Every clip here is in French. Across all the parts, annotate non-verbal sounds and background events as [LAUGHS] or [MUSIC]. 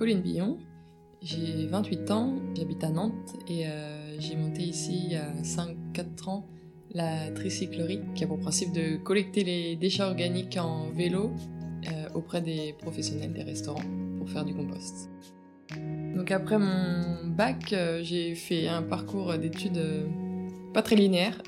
Colline Billon, j'ai 28 ans, j'habite à Nantes et j'ai monté ici a 5-4 ans la tricyclerie qui a pour principe de collecter les déchets organiques en vélo auprès des professionnels des restaurants pour faire du compost. Donc après mon bac, j'ai fait un parcours d'études pas très linéaire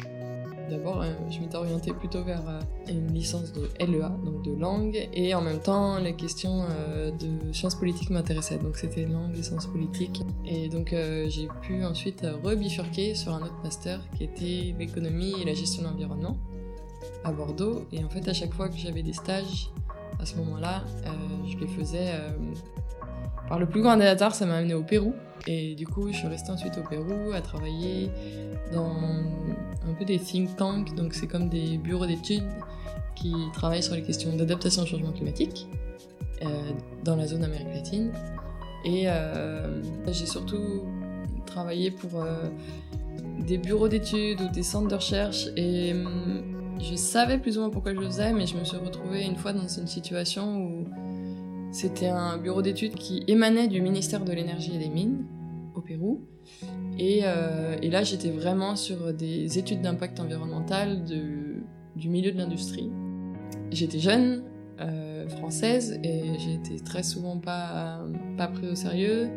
D'abord, euh, je m'étais orientée plutôt vers euh, une licence de LEA, donc de langue, et en même temps, les questions euh, de sciences politiques m'intéressaient, donc c'était langue et sciences politiques. Et donc, j'ai pu ensuite rebifurquer sur un autre master qui était l'économie et la gestion de l'environnement à Bordeaux. Et en fait, à chaque fois que j'avais des stages, à ce moment-là, je les faisais par le plus grand des hasards, ça m'a amené au Pérou. Et du coup, je suis restée ensuite au Pérou à travailler dans un peu des think tanks, donc c'est comme des bureaux d'études qui travaillent sur les questions d'adaptation au changement climatique euh, dans la zone Amérique latine. Et euh, j'ai surtout travaillé pour euh, des bureaux d'études ou des centres de recherche et hum, je savais plus ou moins pourquoi je le faisais, mais je me suis retrouvée une fois dans une situation où c'était un bureau d'études qui émanait du ministère de l'énergie et des mines au Pérou. Euh, et, là, j'étais vraiment sur des études d'impact environnemental du milieu de l'industrie. J'étais jeune, euh, française, et j'étais très souvent pas, pas pris au sérieux.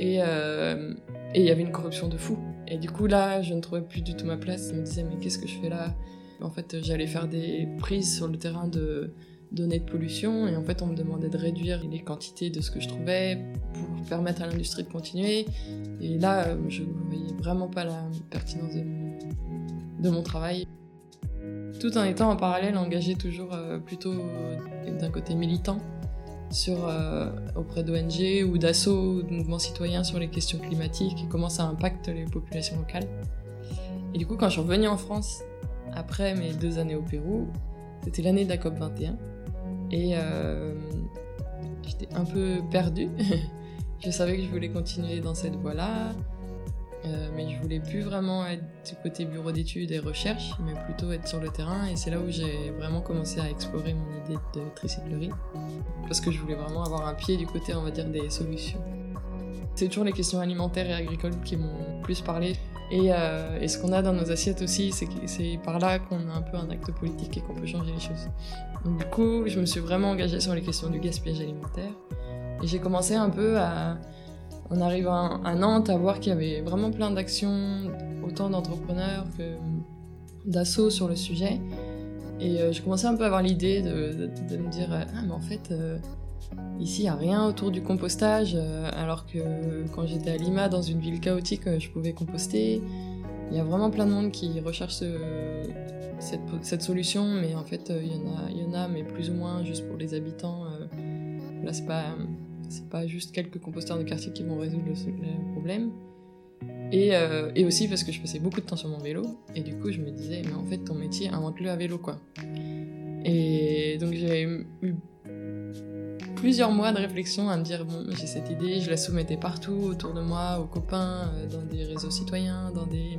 Euh, et il y avait une corruption de fou. Et du coup, là, je ne trouvais plus du tout ma place. Je me disais, mais qu'est-ce que je fais là? En fait, j'allais faire des prises sur le terrain de données de pollution et en fait on me demandait de réduire les quantités de ce que je trouvais pour permettre à l'industrie de continuer et là je voyais vraiment pas la pertinence de mon, travail tout en étant en parallèle engagé toujours euh, plutôt d'un côté militant sur, euh, auprès d'ONG ou d'assauts ou de mouvements citoyens sur les questions climatiques et comment ça impacte les populations locales. Et du coup, quand je suis revenue en France, après mes deux années au Pérou, c'était l'année de la COP 21. Et euh, j'étais un peu perdue. [LAUGHS] je savais que je voulais continuer dans cette voie-là, euh, mais je voulais plus vraiment être du côté bureau d'études et recherche, mais plutôt être sur le terrain. Et c'est là où j'ai vraiment commencé à explorer mon idée de tricyclerie, parce que je voulais vraiment avoir un pied du côté, on va dire, des solutions. C'est toujours les questions alimentaires et agricoles qui m'ont plus parlé. Euh, et, ce qu'on a dans nos assiettes aussi, c'est par là qu'on a un peu un acte politique et qu'on peut changer les choses. Donc du coup, je me suis vraiment engagée sur les questions du gaspillage alimentaire. Et j'ai commencé un peu à, en arrivant à Nantes, à voir qu'il y avait vraiment plein d'actions, autant d'entrepreneurs que d'assauts sur le sujet. Et euh, j'ai commencé un peu à avoir l'idée de, me dire, ah mais en fait, euh, Ici, il n'y a rien autour du compostage, euh, alors que quand j'étais à Lima, dans une ville chaotique, euh, je pouvais composter. Il y a vraiment plein de monde qui recherche cette, solution, mais en fait, euh, il y, en a, mais plus ou moins juste pour les habitants. là, c'est pas, pas juste quelques composteurs de quartier qui vont résoudre le, problème. Et, et, aussi parce que je passais beaucoup de temps sur mon vélo, et du coup, je me disais, mais en fait, ton métier, invente-le à vélo, quoi. Et donc, j'ai eu plusieurs mois de réflexion à me dire bon, j'ai cette idée, je la soumettais partout autour de moi, aux copains, euh, dans des réseaux citoyens, dans des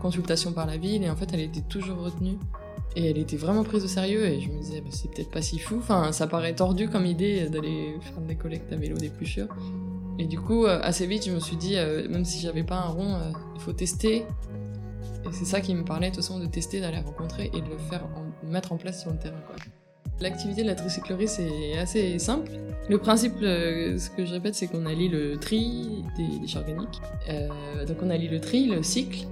consultations par la ville, et en fait, elle était toujours retenue. Et elle était vraiment prise au sérieux, et je me disais, bah, c'est peut-être pas si fou. Enfin, ça paraît tordu comme idée d'aller faire des collectes à vélo d'épluchures. Et du coup, euh, assez vite, je me suis dit, euh, même si j'avais pas un rond, il faut tester. Et c'est ça qui me parlait, de toute de tester, d'aller rencontrer et de le faire, mettre en place sur le terrain, quoi. L'activité de la tricyclerie, c'est assez simple. Le principe, euh, ce que je répète, c'est qu'on allie le tri des déchets organiques. Euh, donc on allie le tri, le cycle,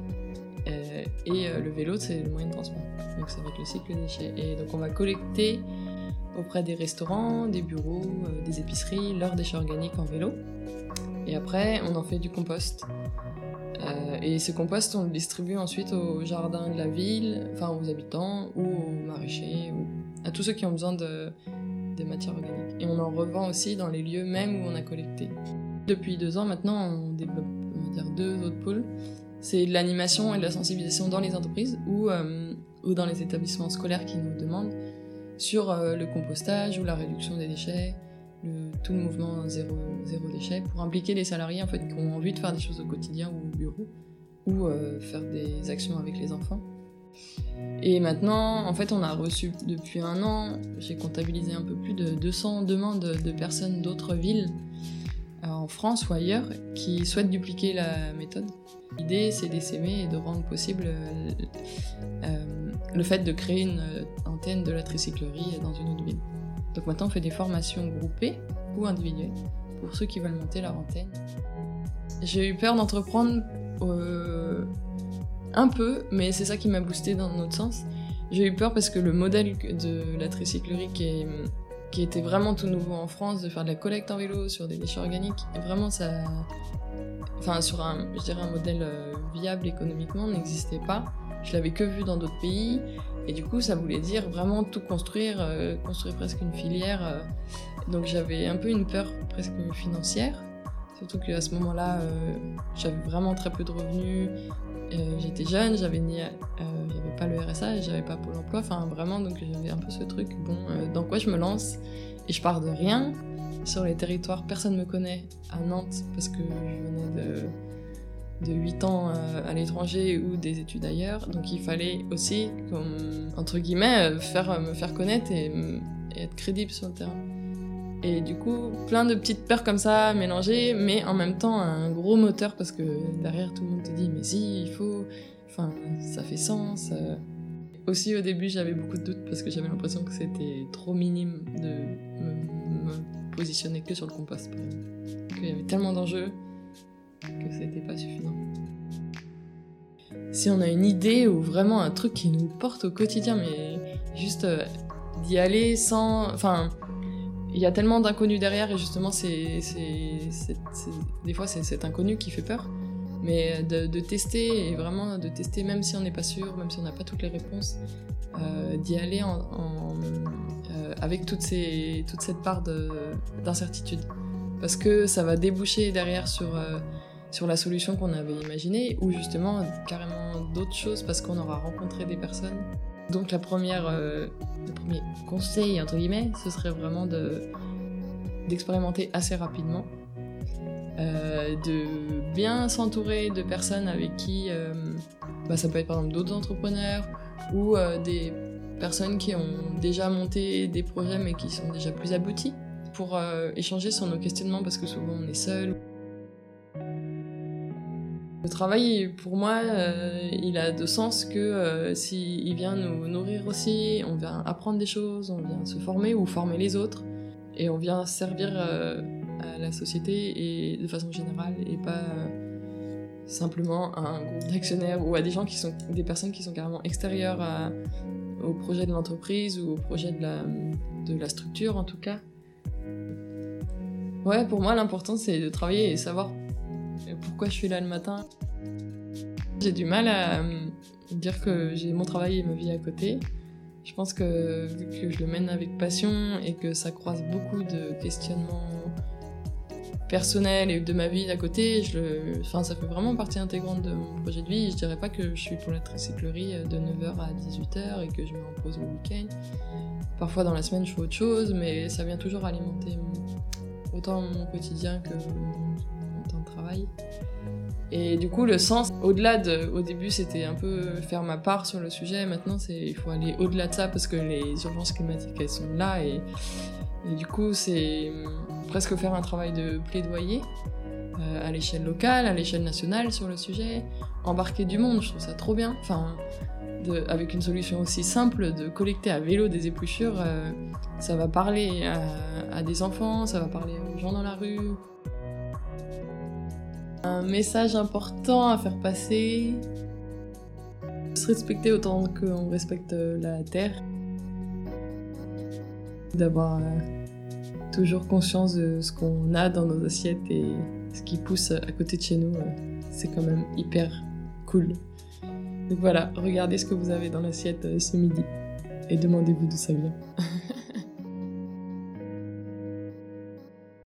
euh, et le vélo, c'est le moyen de transport. Donc ça va être le cycle des déchets. Et donc on va collecter auprès des restaurants, des bureaux, des épiceries, leurs déchets organiques en vélo. Et après, on en fait du compost. et ce compost, on le distribue ensuite aux jardins de la ville, enfin aux habitants, ou aux maraîchers, à tous ceux qui ont besoin de, matières organiques. Et on en revend aussi dans les lieux même où on a collecté. Depuis deux ans maintenant, on développe deux autres pôles. C'est de l'animation et de la sensibilisation dans les entreprises ou, euh, ou dans les établissements scolaires qui nous demandent sur euh, le compostage ou la réduction des déchets, tout le mouvement zéro, zéro déchet, pour impliquer les salariés en fait, qui ont envie de faire des choses au quotidien ou au bureau, ou euh, faire des actions avec les enfants. Et maintenant, en fait, on a reçu depuis un an, j'ai comptabilisé un peu plus de 200 demandes de personnes d'autres villes en France ou ailleurs qui souhaitent dupliquer la méthode. L'idée, c'est d'essaimer et de rendre possible le fait de créer une antenne de la tricyclerie dans une autre ville. Donc maintenant, on fait des formations groupées ou individuelles pour ceux qui veulent monter leur antenne. J'ai eu peur d'entreprendre euh, un peu, mais c'est ça qui m'a boosté dans notre sens. J'ai eu peur parce que le modèle de la tricyclerie qui, qui était vraiment tout nouveau en France, de faire de la collecte en vélo sur des déchets organiques, vraiment ça, enfin sur un, je dirais un modèle euh, viable économiquement, n'existait pas. Je l'avais que vu dans d'autres pays, et du coup ça voulait dire vraiment tout construire, euh, construire presque une filière. donc j'avais un peu une peur presque financière. Surtout qu'à ce moment-là, euh, j'avais vraiment très peu de revenus. Euh, j'étais jeune, j'avais euh, pas le RSA, j'avais pas Pôle Emploi. Enfin, vraiment, donc j'avais un peu ce truc. Bon, dans quoi je me lance Et je pars de rien sur les territoires. Personne me connaît à Nantes parce que je venais de de 8 ans à l'étranger ou des études ailleurs. Donc il fallait aussi, entre guillemets, faire, me faire connaître et être crédible sur le terrain. Et du coup, plein de petites peurs comme ça mélangées, mais en même temps un gros moteur parce que derrière tout le monde te dit mais si, il faut, enfin ça fait sens. Euh. Aussi au début j'avais beaucoup de doutes parce que j'avais l'impression que c'était trop minime de me, positionner que sur le compost. Qu'il y avait tellement d'enjeux que c'était pas suffisant. Si on a une idée ou vraiment un truc qui nous porte au quotidien, mais juste euh, d'y aller sans, enfin il y a tellement d'inconnus derrière et justement c'est, des fois c'est cet inconnu qui fait peur. Mais de, tester et vraiment de tester même si on n'est pas sûr même si on n'a pas toutes les réponses euh, d'y aller euh, avec toute cette part d'incertitude. Parce que ça va déboucher derrière euh, sur la solution qu'on avait imaginée ou justement carrément d'autres choses parce qu'on aura rencontré des personnes donc la euh, le premier conseil, entre guillemets, ce serait vraiment d'expérimenter assez rapidement, euh, de bien s'entourer de personnes avec qui, euh, bah, ça peut être par exemple d'autres entrepreneurs ou des personnes qui ont déjà monté des projets mais qui sont déjà plus aboutis pour échanger sur nos questionnements parce que souvent on est seul. Le travail, pour moi, euh, il a de sens que euh, s'il vient nous nourrir aussi, on vient apprendre des choses, on vient se former ou former les autres, et on vient servir euh, à la société et de façon générale, et pas simplement à un groupe d'actionnaires ou à des gens qui sont des personnes qui sont carrément extérieures au projet de l'entreprise ou au projet de la, de la structure en tout cas. Ouais, pour moi, l'important c'est de travailler et savoir pourquoi je suis là le matin. J'ai du mal à euh, dire que j'ai mon travail et ma vie à côté. Je pense que que je le mène avec passion et que ça croise beaucoup de questionnements personnels et de ma vie à côté, je le... enfin, ça fait vraiment partie intégrante de mon projet de vie. Je dirais pas que je suis pour la tricyclerie de 9h à 18h et que je me repose le week-end. Parfois dans la semaine je fais autre chose, mais ça vient toujours alimenter autant mon quotidien que mon Et du coup, le sens, au-delà de, au début, c'était un peu faire ma part sur le sujet. Maintenant, il faut aller au-delà de ça parce que les urgences climatiques, elles sont là. Et, du coup, c'est presque faire un travail de plaidoyer euh, à l'échelle locale, à l'échelle nationale sur le sujet. Embarquer du monde, je trouve ça trop bien. Enfin, avec une solution aussi simple de collecter à vélo des épluchures, euh, ça va parler à des enfants, ça va parler aux gens dans la rue. Un message important à faire passer. Se respecter autant qu'on respecte la Terre. D'avoir euh, toujours conscience de ce qu'on a dans nos assiettes et ce qui pousse à côté de chez nous. Euh, c'est quand même hyper cool. Donc voilà, regardez ce que vous avez dans l'assiette euh, ce midi et demandez-vous d'où ça vient. [LAUGHS]